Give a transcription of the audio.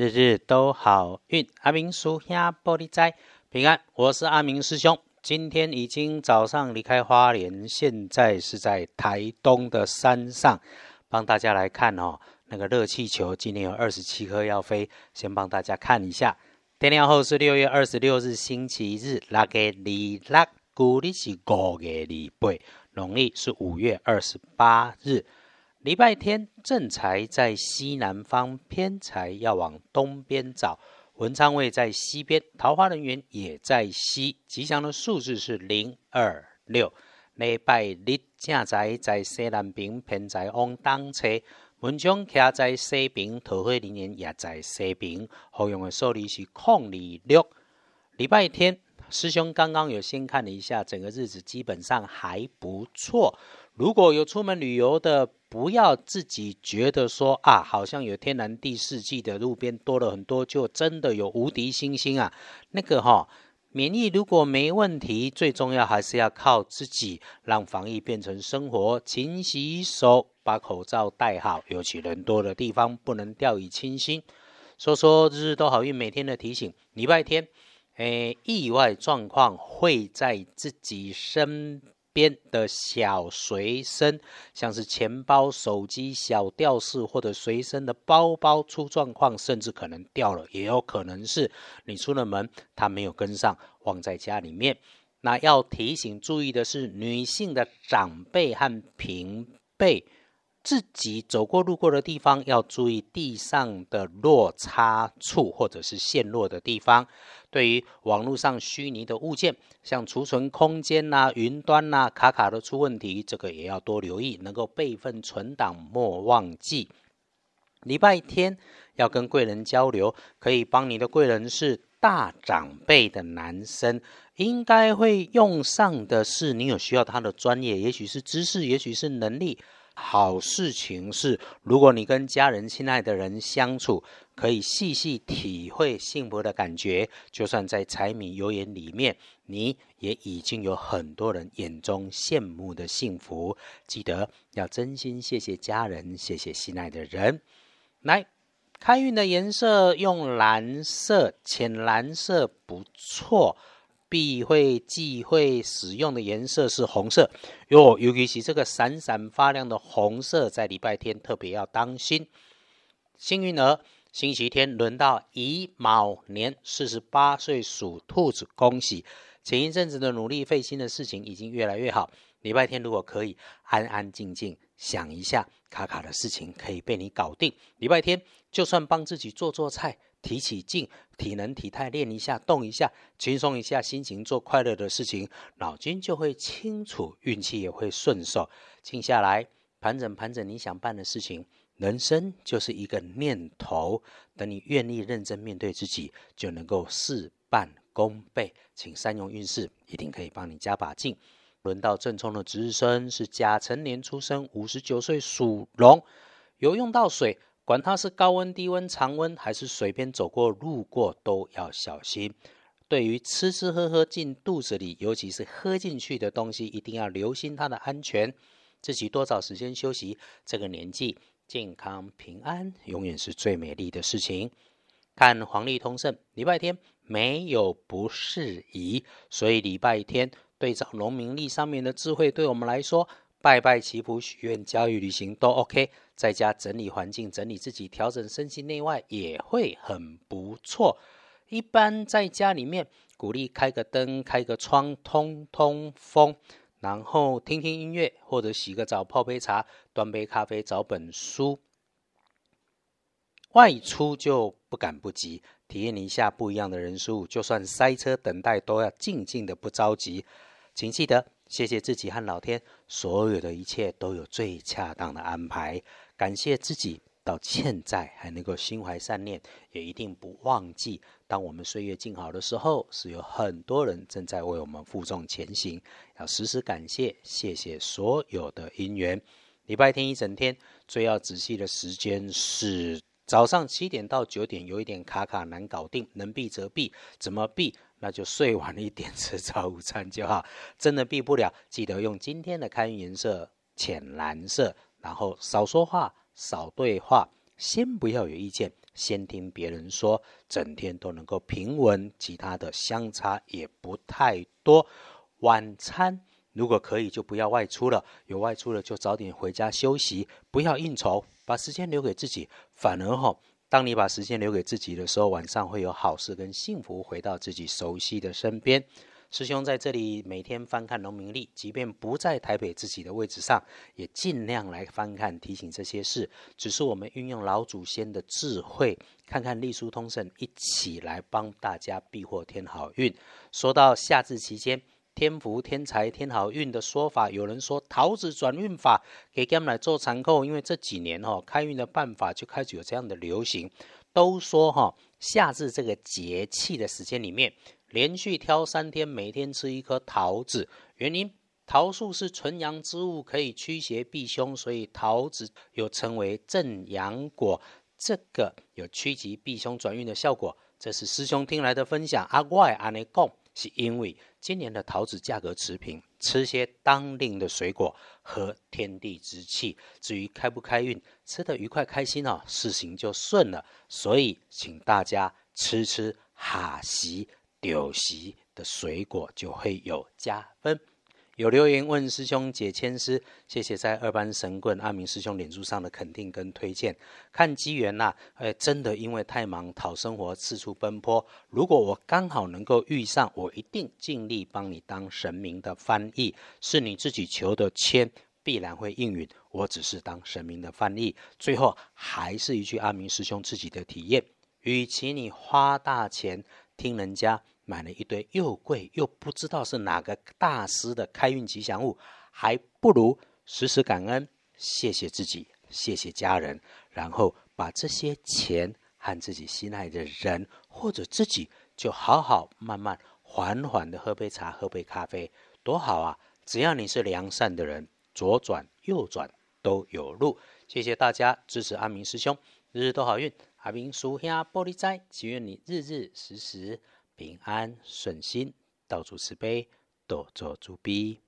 日日都好运。阿明叔兄玻璃斋平安，我是阿明师兄。今天已经早上离开花莲，现在是在台东的山上，帮大家来看哦。那个热气球今天有二十七颗要飞，先帮大家看一下。天亮后是六月二十六日星期日，那个二六古里是五月二八，农历是五月二十八日。礼拜天正财在西南方，偏财要往东边找。文昌位在西边，桃花人员也在西。吉祥的数字是零二六。礼拜日正财在西南边，偏财往东侧。文昌徛在西边，桃花人员也在西边。好用的数字是空二六。礼拜天，师兄刚刚有先看了一下，整个日子基本上还不错。如果有出门旅游的，不要自己觉得说啊，好像有天南地四季的路边多了很多，就真的有无敌星星啊。那个哈，免疫如果没问题，最重要还是要靠自己，让防疫变成生活，勤洗手，把口罩戴好，尤其人多的地方不能掉以轻心。说说日日都好运，每天的提醒，礼拜天，诶，意外状况会在自己身。边的小随身，像是钱包、手机、小吊饰或者随身的包包出状况，甚至可能掉了，也有可能是你出了门，它没有跟上，忘在家里面。那要提醒注意的是，女性的长辈和平辈。自己走过路过的地方，要注意地上的落差处或者是陷落的地方。对于网络上虚拟的物件，像储存空间呐、云端呐卡卡的出问题，这个也要多留意，能够备份存档，莫忘记。礼拜天要跟贵人交流，可以帮你的贵人是大长辈的男生，应该会用上的是你有需要他的专业，也许是知识，也许是能力。好事情是，如果你跟家人、亲爱的人相处，可以细细体会幸福的感觉。就算在柴米油盐里面，你也已经有很多人眼中羡慕的幸福。记得要真心谢谢家人，谢谢心爱的人。来，开运的颜色用蓝色，浅蓝色不错。必会忌讳使用的颜色是红色哟，尤其是这个闪闪发亮的红色，在礼拜天特别要当心。幸运儿，星期天轮到乙卯年，四十八岁属兔子，恭喜！前一阵子的努力费心的事情已经越来越好。礼拜天如果可以安安静静想一下，卡卡的事情可以被你搞定。礼拜天就算帮自己做做菜。提起劲，体能体态练一下，动一下，轻松一下心情，做快乐的事情，脑筋就会清楚，运气也会顺手。静下来，盘整盘整你想办的事情。人生就是一个念头，等你愿意认真面对自己，就能够事半功倍。请善用运势，一定可以帮你加把劲。轮到正冲的值日生是甲辰年出生，五十九岁属龙，有用到水。管它是高温、低温、常温，还是随便走过、路过，都要小心。对于吃吃喝喝进肚子里，尤其是喝进去的东西，一定要留心它的安全。自己多少时间休息。这个年纪，健康平安永远是最美丽的事情。看黄历通胜，礼拜天没有不适宜，所以礼拜天对照农民历上面的智慧，对我们来说。拜拜祈福许愿教育旅行都 OK，在家整理环境整理自己调整身心内外也会很不错。一般在家里面鼓励开个灯开个窗通通风，然后听听音乐或者洗个澡泡杯茶端杯咖啡找本书。外出就不敢不急，体验一下不一样的人数，就算塞车等待都要静静的不着急。请记得。谢谢自己和老天，所有的一切都有最恰当的安排。感谢自己到现在还能够心怀善念，也一定不忘记，当我们岁月静好的时候，是有很多人正在为我们负重前行。要时时感谢，谢谢所有的因缘。礼拜天一整天最要仔细的时间是早上七点到九点，有一点卡卡难搞定，能避则避，怎么避？那就睡晚一点吃早午餐就好，真的避不了，记得用今天的开运颜色浅蓝色，然后少说话，少对话，先不要有意见，先听别人说，整天都能够平稳，其他的相差也不太多。晚餐如果可以，就不要外出了；有外出了，就早点回家休息，不要应酬，把时间留给自己。反而哈，当你把时间留给自己的时候，晚上会有好事跟幸福回到自己熟悉的身边。师兄在这里每天翻看农民历，即便不在台北自己的位置上，也尽量来翻看提醒这些事。只是我们运用老祖先的智慧，看看历书通胜，一起来帮大家避祸添好运。说到夏至期间，天福天财天好运的说法，有人说桃子转运法给他们来做参考，因为这几年哈开运的办法就开始有这样的流行。都说哈夏至这个节气的时间里面。连续挑三天，每天吃一颗桃子。原因桃树是纯阳之物，可以驱邪避凶，所以桃子又称为正阳果。这个有趋吉避凶、转运的效果。这是师兄听来的分享。阿怪阿内贡是因为今年的桃子价格持平，吃些当令的水果和天地之气。至于开不开运，吃得愉快开心哦，事情就顺了。所以请大家吃吃哈席。丢席的水果就会有加分。有留言问师兄解签师，谢谢在二班神棍阿明师兄脸书上的肯定跟推荐。看机缘呐，哎，真的因为太忙讨生活，四处奔波。如果我刚好能够遇上，我一定尽力帮你当神明的翻译。是你自己求的签，必然会应允。我只是当神明的翻译。最后还是一句阿明师兄自己的体验：与其你花大钱听人家。买了一堆又贵又不知道是哪个大师的开运吉祥物，还不如时时感恩，谢谢自己，谢谢家人，然后把这些钱和自己心爱的人或者自己，就好好慢慢缓缓的喝杯茶，喝杯咖啡，多好啊！只要你是良善的人，左转右转都有路。谢谢大家支持阿明师兄，日日都好运。阿明叔兄玻璃斋，祈愿你日日时时。平安顺心，道主慈悲，多做诸逼。